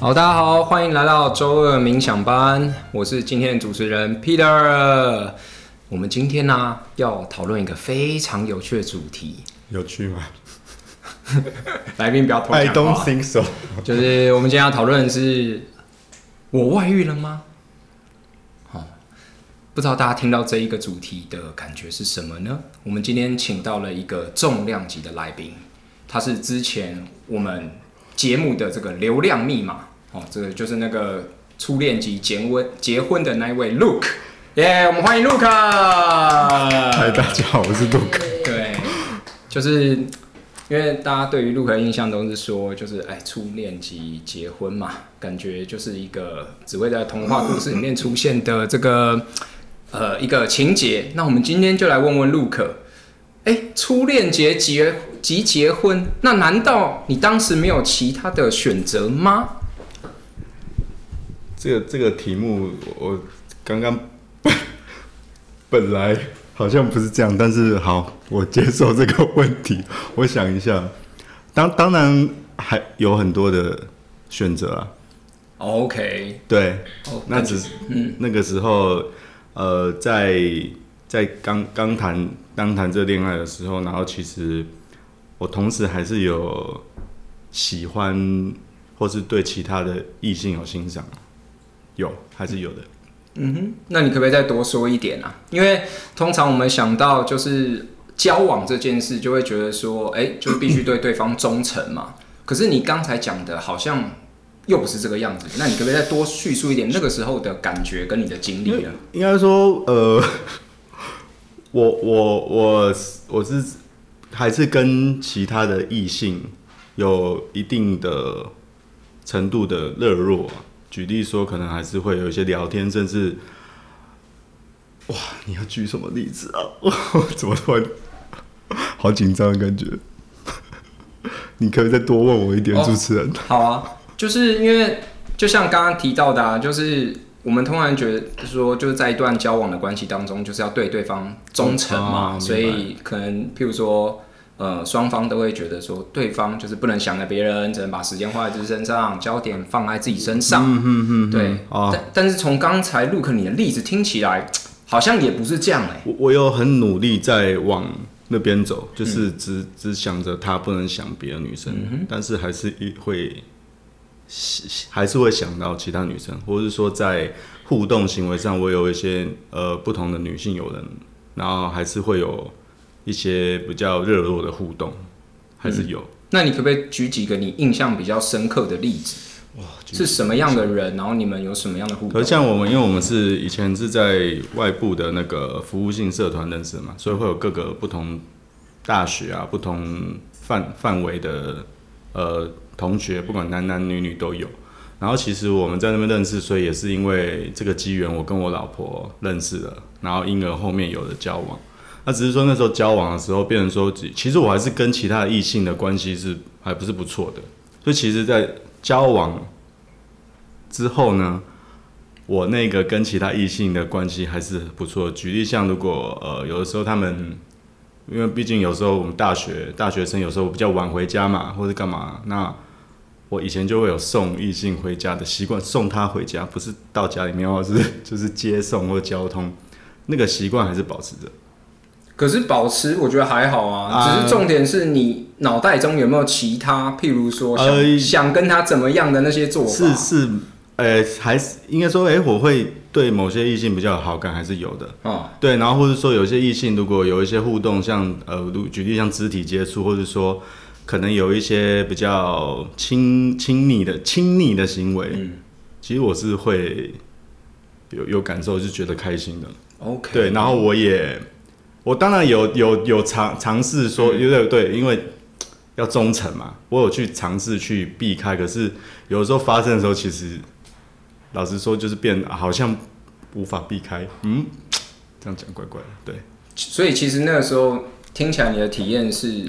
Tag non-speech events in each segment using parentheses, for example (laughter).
好，大家好，欢迎来到周二冥想班，我是今天的主持人 Peter。我们今天呢、啊、要讨论一个非常有趣的主题，有趣吗？(laughs) 来宾不要偷讲 I don't think so。就是我们今天要讨论的是，我外遇了吗？好，不知道大家听到这一个主题的感觉是什么呢？我们今天请到了一个重量级的来宾，他是之前我们节目的这个流量密码哦，这个就是那个初恋及结婚结婚的那一位 Luke，耶，我们欢迎 Luke。嗨，大家好，我是 Luke。对，就是。因为大家对于 Luke 的印象都是说，就是哎，初恋及结婚嘛，感觉就是一个只会在童话故事里面出现的这个呃一个情节。那我们今天就来问问 Luke，哎，初恋结结即结婚，那难道你当时没有其他的选择吗？这个这个题目，我刚刚 (laughs) 本来。好像不是这样，但是好，我接受这个问题。我想一下，当当然还有很多的选择啊。OK，对，oh, 那只是嗯那个时候，呃，在在刚刚谈刚谈这恋爱的时候，然后其实我同时还是有喜欢或是对其他的异性有欣赏，有还是有的。嗯哼，那你可不可以再多说一点啊？因为通常我们想到就是交往这件事，就会觉得说，哎、欸，就必须对对方忠诚嘛。可是你刚才讲的，好像又不是这个样子。那你可不可以再多叙述一点那个时候的感觉跟你的经历啊？应该说，呃，(laughs) 我我我我是还是跟其他的异性有一定的程度的热络。举例说，可能还是会有一些聊天，甚至，哇，你要举什么例子啊？(laughs) 怎么突然好紧张的感觉？你可以再多问我一点，主持人。哦。好啊，就是因为就像刚刚提到的，啊，就是我们通常觉得说，就是在一段交往的关系当中，就是要对对方忠诚嘛，哦，所以可能譬如说。呃，双方都会觉得说，对方就是不能想着别人，只能把时间花在自己身上，焦点放在自己身上。嗯嗯嗯，对。哦、但但是从刚才 Luke 你的例子听起来，好像也不是这样哎、欸。我我有很努力在往那边走，就是只、嗯、只想着他不能想别的女生、嗯，但是还是会还是会想到其他女生，或者是说在互动行为上，我有一些呃不同的女性友人，然后还是会有。一些比较热络的互动还是有、嗯。那你可不可以举几个你印象比较深刻的例子？哇，是什么样的人？然后你们有什么样的互动？可是像我们，因为我们是以前是在外部的那个服务性社团认识嘛，所以会有各个不同大学啊、不同范范围的呃同学，不管男男女女都有。然后其实我们在那边认识，所以也是因为这个机缘，我跟我老婆认识了，然后因而后面有了交往。那只是说那时候交往的时候，变成说，其实我还是跟其他异性的关系是还不是不错的。所以其实，在交往之后呢，我那个跟其他异性的关系还是不错。举例像，如果呃有的时候他们，因为毕竟有时候我们大学大学生有时候比较晚回家嘛，或者干嘛，那我以前就会有送异性回家的习惯，送他回家，不是到家里面，或是 (laughs) 就是接送或交通，那个习惯还是保持着。可是保持我觉得还好啊，只是重点是你脑袋中有没有其他，譬如说想、呃、想跟他怎么样的那些做法？是是，呃、欸，还是应该说，哎、欸，我会对某些异性比较有好感，还是有的。哦，对，然后或者说有些异性如果有一些互动，像呃，举例像肢体接触，或者说可能有一些比较亲亲昵的亲昵的行为，嗯，其实我是会有有感受，就觉得开心的。OK，对，然后我也。我当然有有有尝尝试说，因为对，因为要忠诚嘛，我有去尝试去避开，可是有时候发生的时候，其实老实说就是变好像无法避开，嗯，这样讲怪怪的，对。所以其实那个时候听起来你的体验是，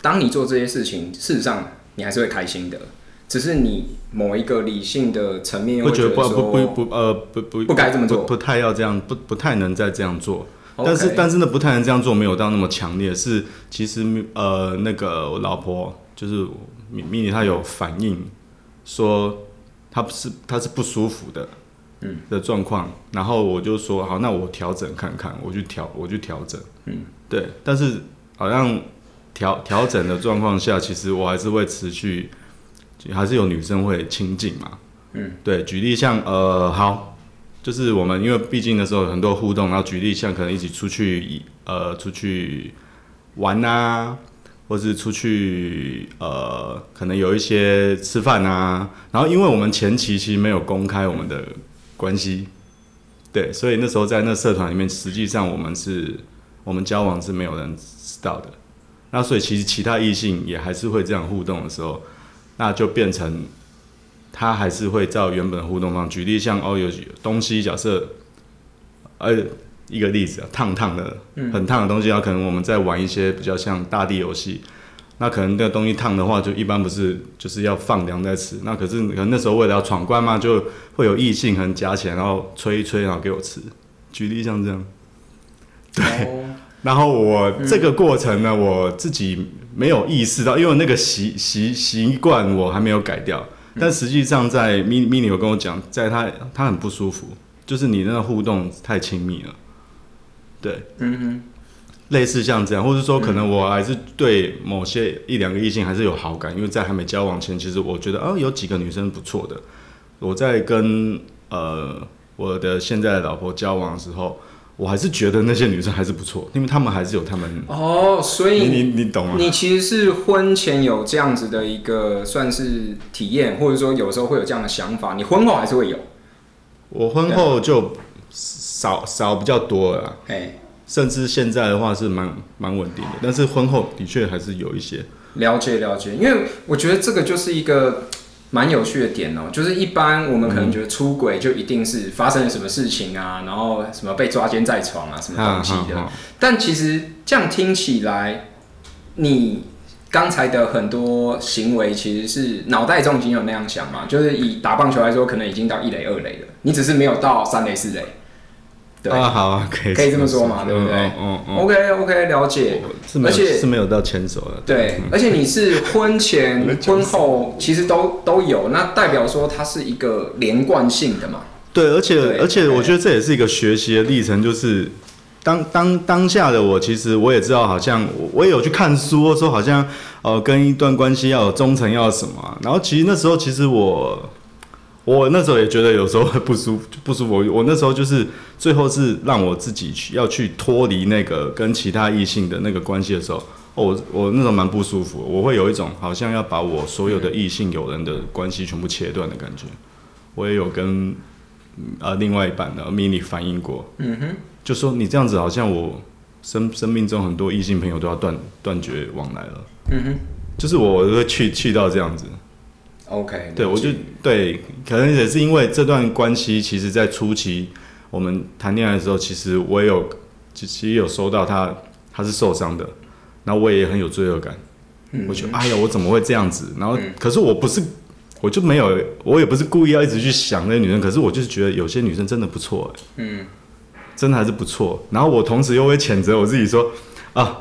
当你做这些事情，事实上你还是会开心的，只是你某一个理性的层面，会觉得不不不不呃不不不该这么做，不，不太要这样，不不太能再这样做。但是，但是呢，不太能这样做，没有到那么强烈。是，其实，呃，那个我老婆就是米米妮，她有反应说，她不是她是不舒服的，嗯。的状况，然后我就说好，那我调整看看，我去调我去调整，嗯，对，但是好像调调整的状况下，其实我还是会持续，还是有女生会亲近嘛，嗯，对，举例像呃好，就是我们因为毕竟的时候很多互动，然后举例像可能一起出去呃出去玩啊。或是出去，呃，可能有一些吃饭啊，然后因为我们前期其实没有公开我们的关系，对，所以那时候在那社团里面，实际上我们是，我们交往是没有人知道的。那所以其实其他异性也还是会这样互动的时候，那就变成他还是会照原本的互动方。举例像哦，有东西假设，呃。一个例子啊，烫烫的，很烫的东西啊，可能我们在玩一些比较像大地游戏，那可能那个东西烫的话，就一般不是就是要放凉再吃，那可是可能那时候为了要闯关嘛，就会有异性可能夹起来，然后吹一吹，然后给我吃。举例像这样，对，哦、然后我这个过程呢，嗯、我自己没有意识到，因为那个习习习惯我还没有改掉，但实际上在 mini mini 有跟我讲，在他他很不舒服，就是你那个互动太亲密了。对，嗯哼，类似像这样，或者说可能我还是对某些一两个异性还是有好感，因为在还没交往前，其实我觉得哦，有几个女生不错的。我在跟呃我的现在的老婆交往的时候，我还是觉得那些女生还是不错，因为她们还是有她们哦，所以你你懂吗？你其实是婚前有这样子的一个算是体验，或者说有时候会有这样的想法，你婚后还是会有？我婚后就。少少比较多了，哎，甚至现在的话是蛮蛮稳定的，但是婚后的确还是有一些了解了解，因为我觉得这个就是一个蛮有趣的点哦，就是一般我们可能觉得出轨就一定是发生了什么事情啊，然后什么被抓奸在床啊，什么东西的，但其实这样听起来，你刚才的很多行为其实是脑袋中已经有那样想嘛，就是以打棒球来说，可能已经到一垒二垒了，你只是没有到三垒四垒。对啊，好啊，可以可以这么说嘛，对不对？嗯嗯。OK OK，了解。而且是没有到牵手的。对，而且你是婚前 (laughs) 婚后其实都都有，那代表说它是一个连贯性的嘛。对，而且而且我觉得这也是一个学习的历程，就是当当当下的我，其实我也知道，好像我也有去看书，说好像呃跟一段关系要有忠诚，要什么。然后其实那时候其实我。我那时候也觉得有时候会不舒服，不舒服。我那时候就是最后是让我自己去要去脱离那个跟其他异性的那个关系的时候，哦，我我那时候蛮不舒服。我会有一种好像要把我所有的异性友人的关系全部切断的感觉。我也有跟呃另外一半的 mini 反映过，嗯哼，就说你这样子好像我生生命中很多异性朋友都要断断绝往来了，嗯哼，就是我会去去到这样子。OK，对，我就对，可能也是因为这段关系，其实，在初期我们谈恋爱的时候，其实我也有，其实有收到他，他是受伤的，然后我也很有罪恶感，嗯、我觉得，哎呀，我怎么会这样子？然后，嗯、可是我不是，我就没有，我也不是故意要一直去想那些女生，可是我就是觉得有些女生真的不错，嗯，真的还是不错。然后我同时又会谴责我自己说，啊。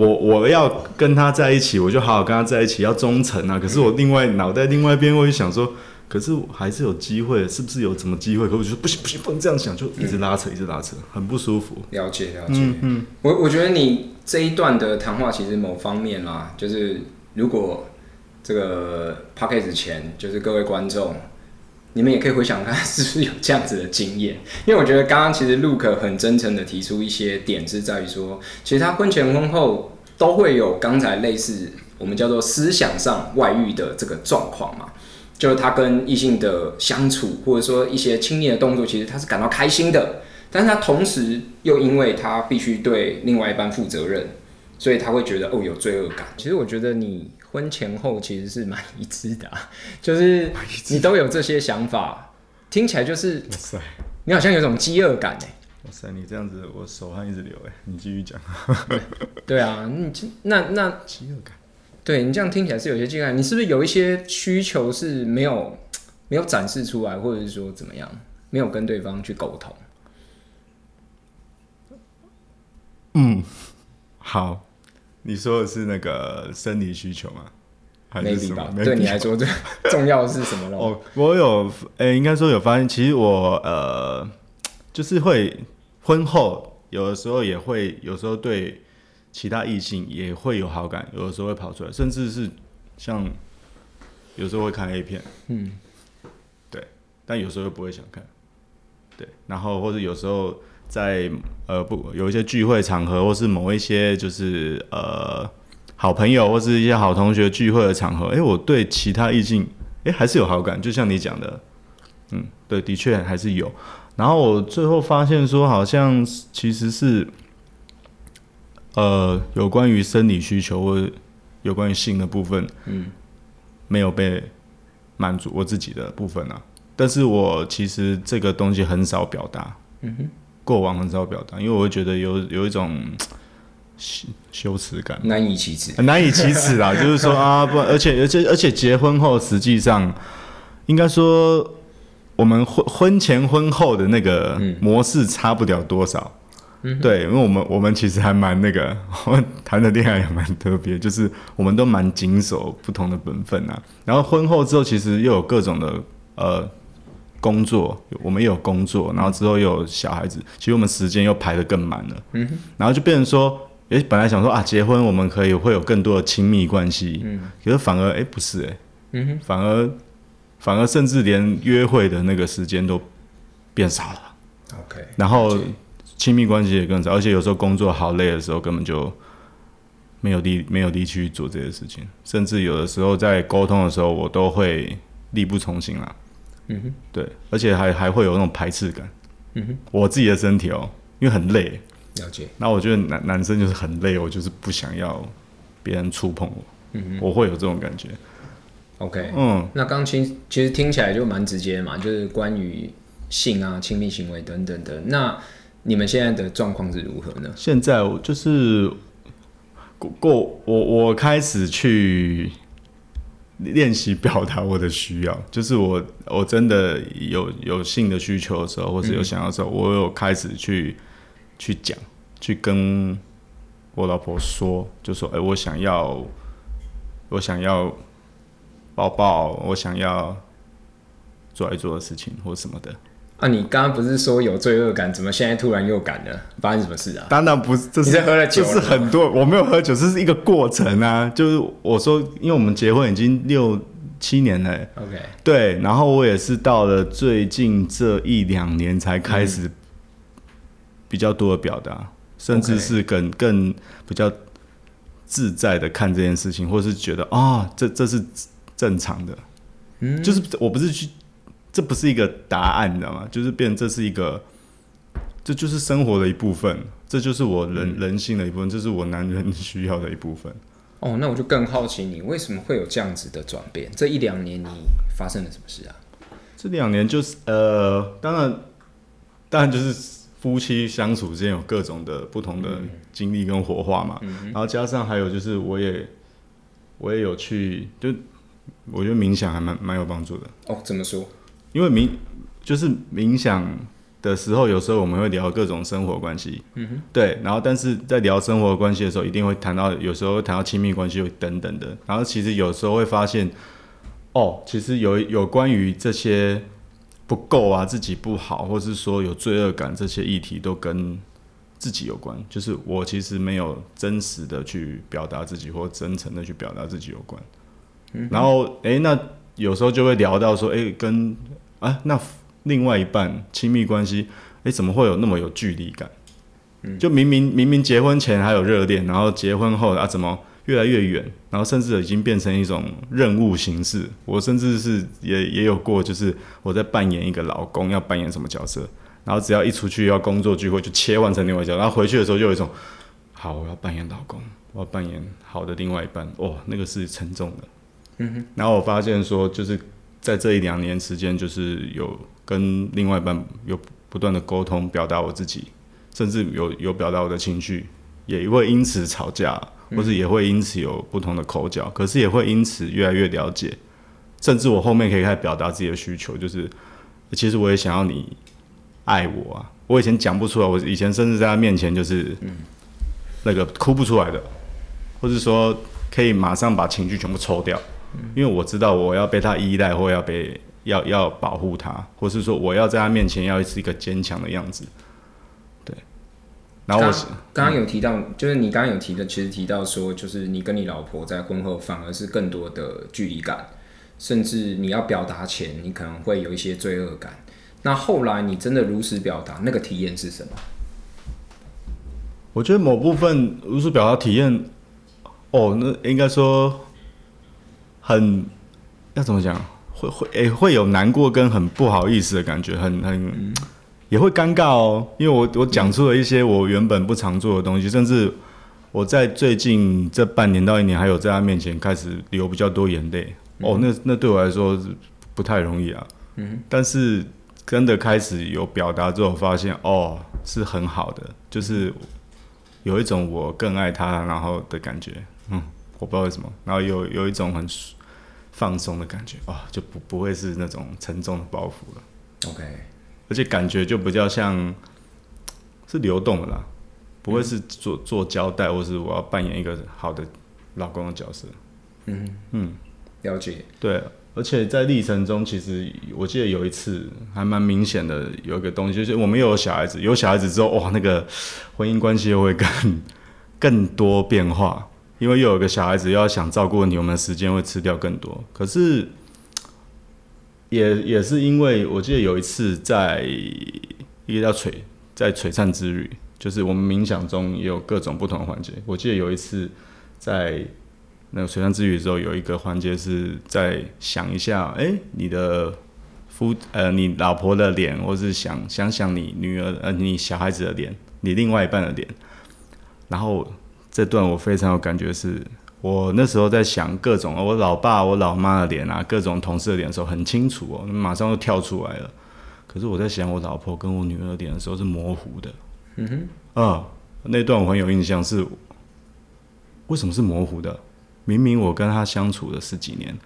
我我要跟他在一起，我就好好跟他在一起，要忠诚啊！可是我另外脑袋另外一边，我就想说，可是还是有机会，是不是有什么机会？可我就说不行不行，不能这样想，就一直拉扯，一直拉扯，很不舒服。了解了解，嗯，嗯我我觉得你这一段的谈话，其实某方面啦，就是如果这个 podcast 前，就是各位观众。你们也可以回想看，(laughs) 是不是有这样子的经验？因为我觉得刚刚其实 Luke 很真诚的提出一些点，是在于说，其实他婚前婚后都会有刚才类似我们叫做思想上外遇的这个状况嘛，就是他跟异性的相处，或者说一些亲密的动作，其实他是感到开心的，但是他同时又因为他必须对另外一半负责任，所以他会觉得哦有罪恶感。其实我觉得你。婚前后其实是蛮一致的，啊，(laughs) 就是你都有这些想法，听起来就是哇塞，你好像有种饥饿感哎！哇塞，你这样子我手汗一直流哎！你继续讲。对 (laughs) 啊，你那那饥饿感，对你这样听起来是有些饥饿感，你是不是有一些需求是没有没有展示出来，或者是说怎么样，没有跟对方去沟通？嗯，好。你说的是那个生理需求吗？还是什么？Maybe 吧。对你来说，最 (laughs) 重要的是什么哦，我有，诶、欸，应该说有发现，其实我呃，就是会婚后有的时候也会，有时候对其他异性也会有好感，有的时候会跑出来，甚至是像有时候会看 A 片，嗯，对，但有时候又不会想看，对，然后或者有时候。在呃不有一些聚会场合，或是某一些就是呃好朋友或是一些好同学聚会的场合，哎、我对其他异性哎、还是有好感，就像你讲的，嗯，对，的确还是有。然后我最后发现说，好像其实是呃有关于生理需求或有关于性的部分，嗯，没有被满足我自己的部分啊。但是我其实这个东西很少表达，嗯哼。过往很少表达，因为我会觉得有有一种羞羞耻感，难以启齿，难以启齿啦。(laughs) 就是说啊，不，而且而且而且结婚后，实际上应该说我们婚婚前婚后的那个模式差不了多少。嗯，对，因为我们我们其实还蛮那个，(laughs) 我们谈的恋爱也蛮特别，就是我们都蛮谨守不同的本分啊。然后婚后之后，其实又有各种的呃。工作，我们也有工作，然后之后又有小孩子，其实我们时间又排得更满了。嗯哼，然后就变成说，哎、欸，本来想说啊，结婚我们可以会有更多的亲密关系，嗯，可是反而哎、欸、不是哎、欸，嗯哼，反而反而甚至连约会的那个时间都变少了。OK，然后亲密关系也更少，而且有时候工作好累的时候，根本就没有力没有力去做这些事情，甚至有的时候在沟通的时候，我都会力不从心了。嗯哼，对，而且还还会有那种排斥感。嗯哼，我自己的身体哦，因为很累。了解。那我觉得男男生就是很累，我就是不想要别人触碰我。嗯哼，我会有这种感觉。OK，嗯，那刚其其实听起来就蛮直接嘛，就是关于性啊、亲密行为等等的。那你们现在的状况是如何呢？现在我就是过过我我开始去。练习表达我的需要，就是我我真的有有性的需求的时候，或是有想要的时候，我有开始去去讲，去跟我老婆说，就说，哎、我想要，我想要抱抱，我想要做爱做的事情或什么的。啊，你刚刚不是说有罪恶感，怎么现在突然又敢了？发生什么事啊？当然不是，这是，是喝了酒了，就是很多我没有喝酒，这是一个过程啊。就是我说，因为我们结婚已经六七年了，OK，对，然后我也是到了最近这一两年才开始比较多的表达，嗯、甚至是更更比较自在的看这件事情，或是觉得啊、哦，这这是正常的，嗯，就是我不是去。这不是一个答案，你知道吗？就是变成这是一个，这就是生活的一部分，这就是我人、嗯、人性的一部分，这是我男人需要的一部分。哦，那我就更好奇，你为什么会有这样子的转变？这一两年你发生了什么事啊？这两年就是呃，当然，当然就是夫妻相处之间有各种的不同的经历跟火花嘛。嗯、然后加上还有就是，我也我也有去，就我觉得冥想还蛮蛮有帮助的。哦，怎么说？因为冥就是冥想的时候，有时候我们会聊各种生活关系，嗯哼，对，然后但是在聊生活关系的时候，一定会谈到，有时候谈到亲密关系等等的，然后其实有时候会发现，哦，其实有有关于这些不够啊，自己不好，或是说有罪恶感这些议题，都跟自己有关，就是我其实没有真实的去表达自己，或真诚的去表达自己有关，嗯，然后诶，那有时候就会聊到说，诶，跟啊，那另外一半亲密关系，哎，怎么会有那么有距离感？嗯，就明明明明结婚前还有热恋，然后结婚后啊，怎么越来越远？然后甚至已经变成一种任务形式。我甚至是也也有过，就是我在扮演一个老公，要扮演什么角色，然后只要一出去要工作聚会，就切换成另外一角，然后回去的时候就有一种，好，我要扮演老公，我要扮演好的另外一半，哇，那个是沉重的。嗯哼，然后我发现说，就是。在这一两年时间，就是有跟另外一半有不断的沟通，表达我自己，甚至有有表达我的情绪，也会因此吵架，或是也会因此有不同的口角，可是也会因此越来越了解，甚至我后面可以开始表达自己的需求，就是其实我也想要你爱我啊，我以前讲不出来，我以前甚至在他面前就是那个哭不出来的，或是说可以马上把情绪全部抽掉。因为我知道我要被他依赖，或要被要要保护他，或是说我要在他面前要是一个坚强的样子。对。然后我刚刚有提到，嗯、就是你刚刚有提的，其实提到说，就是你跟你老婆在婚后反而是更多的距离感，甚至你要表达前，你可能会有一些罪恶感。那后来你真的如实表达，那个体验是什么？我觉得某部分如实表达体验，哦，那应该说很要怎么讲？会会诶、欸，会有难过跟很不好意思的感觉，很很、嗯、也会尴尬哦。因为我我讲出了一些我原本不常做的东西，甚至我在最近这半年到一年，还有在他面前开始流比较多眼泪。哦，那那对我来说不太容易啊。嗯，但是。真的开始有表达之后，发现哦，是很好的，就是有一种我更爱他然后的感觉，嗯，我不知道为什么，然后有有一种很放松的感觉，哦，就不不会是那种沉重的包袱了。OK，而且感觉就比较像是流动的啦，不会是做做交代，或是我要扮演一个好的老公的角色。嗯嗯，了解，对。而且在历程中，其实我记得有一次还蛮明显的，有一个东西，就是我们又有小孩子，有小孩子之后，哇，那个婚姻关系又会更更多变化，因为又有个小孩子，要想照顾你，我们的时间会吃掉更多。可是也也是因为我记得有一次在一个叫璀在璀璨之旅，就是我们冥想中也有各种不同的环节。我记得有一次在。那个璀璨之旅的时候，有一个环节是在想一下，哎、你的夫呃，你老婆的脸，或是想想想你女儿呃，你小孩子的脸，你另外一半的脸。然后这段我非常有感觉是，是我那时候在想各种我老爸、我老妈的脸啊，各种同事的脸的时候很清楚哦，马上就跳出来了。可是我在想我老婆跟我女儿的脸的时候是模糊的。嗯哼，啊，那段我很有印象是，为什么是模糊的？明明我跟他相处了十几年，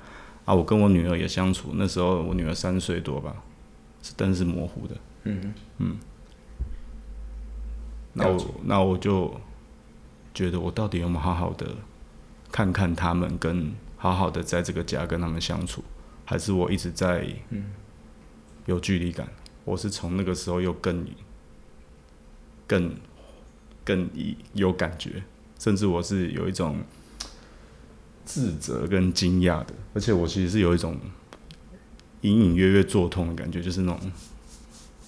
啊，我跟我女儿也相处，那时候我女儿三岁多吧，是但是模糊的。嗯嗯。那我那我就觉得我到底有没有好好的看看他们，跟好好的在这个家跟他们相处，还是我一直在有距离感？我是从那个时候又更更更有感觉，甚至我是有一种。自责跟惊讶的，而且我其实是有一种隐隐约约作痛的感觉，就是那种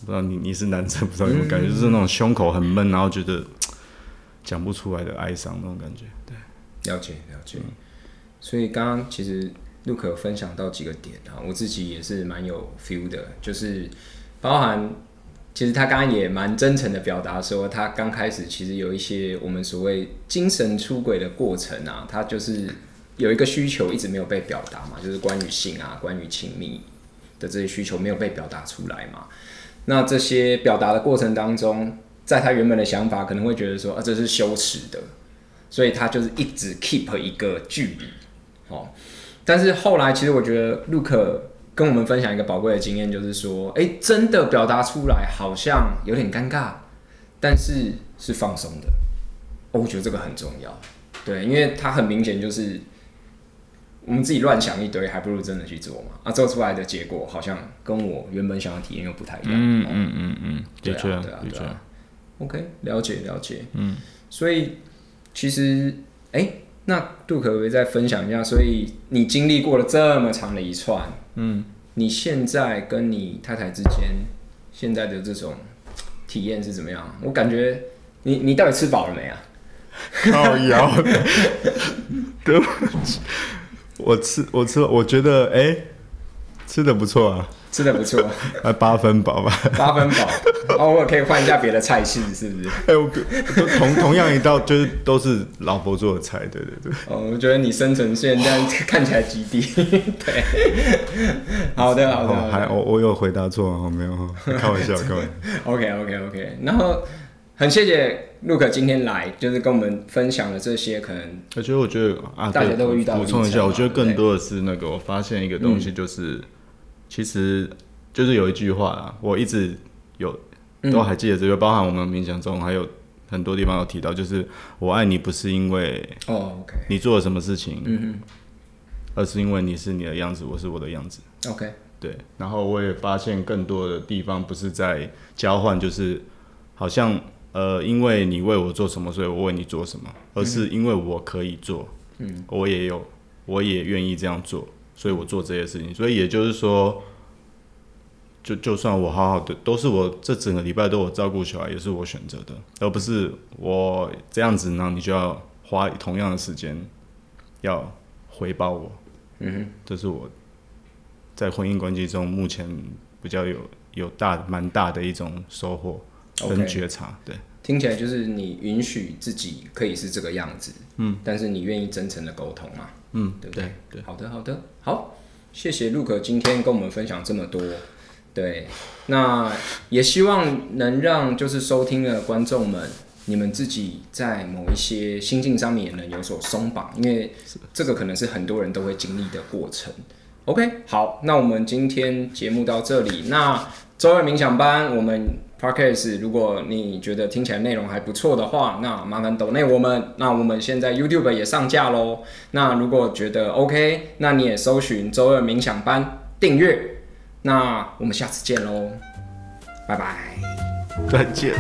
不知道你你是男生不知道有没有感觉，嗯、就是那种胸口很闷，然后觉得讲不出来的哀伤那种感觉。对，了解了解。嗯、所以刚刚其实 Luke 有分享到几个点啊，我自己也是蛮有 feel 的，就是包含其实他刚刚也蛮真诚的表达说，他刚开始其实有一些我们所谓精神出轨的过程啊，他就是。有一个需求一直没有被表达嘛，就是关于性啊、关于亲密的这些需求没有被表达出来嘛。那这些表达的过程当中，在他原本的想法可能会觉得说啊，这是羞耻的，所以他就是一直 keep 一个距离。哦，但是后来其实我觉得 Luke 跟我们分享一个宝贵的经验，就是说，哎、欸，真的表达出来好像有点尴尬，但是是放松的。哦，我觉得这个很重要，对，因为他很明显就是。我们自己乱想一堆，还不如真的去做嘛。啊，做出来的结果好像跟我原本想要体验又不太一样。嗯嗯嗯嗯，的确，对啊，对啊。OK，了解了解。嗯，所以其实，哎、欸，那杜可不可以再分享一下？所以你经历过了这么长的一串，嗯，你现在跟你太太之间现在的这种体验是怎么样？我感觉你你到底吃饱了没啊？(laughs) 靠腰，(laughs) 对不起。我吃，我吃，我觉得，哎、欸，吃的不错啊，吃的不错，(laughs) 啊，八分饱吧，八分饱，哦，我可以换一下别的菜系，是不是？哎、欸，我同同样一道，就是都是老婆做的菜，对对对。哦，我觉得你生存现在看起来极低，对。好的，好的，好的还我我有回答错吗？没有，开玩笑，(laughs) 开玩笑。Okay, okay, okay. 然后。很谢谢 Luke 今天来，就是跟我们分享了这些可能。而且我觉得啊，大家都会遇到。补充一下，我觉得更多的是那个，我发现一个东西，就是、嗯、其实就是有一句话啊，我一直有都还记得这个，包含我们冥想中还有很多地方有提到，就是我爱你不是因为哦，OK，你做了什么事情，嗯哼，而是因为你是你的样子，我是我的样子。OK，对。然后我也发现更多的地方不是在交换，就是好像呃，因为你为我做什么，所以我为你做什么，而是因为我可以做，嗯，我也有，我也愿意这样做，所以我做这些事情。所以也就是说。就就算我好好的，都是我这整个礼拜都有照顾小孩，也是我选择的，而不是我这样子呢，你就要花同样的时间要回报我。嗯哼，这是我在婚姻关系中目前比较有有大蛮大的一种收获跟觉察。对，听起来就是你允许自己可以是这个样子，嗯，但是你愿意真诚的沟通嘛，嗯，对不对？对，对，好的，好的，好，谢谢 Luke 今天跟我们分享这么多。对，那也希望能让就是收听的观众们，你们自己在某一些心境上面也能有所松绑，因为这个可能是很多人都会经历的过程。OK，好，那我们今天节目到这里。那周二冥想班，我们 Podcast，如果你觉得听起来内容还不错的话，那麻烦抖内我们。那我们现在 YouTube 也上架喽。那如果觉得 OK，那你也搜寻周二冥想班订阅。那我们下次见喽，拜拜，再见。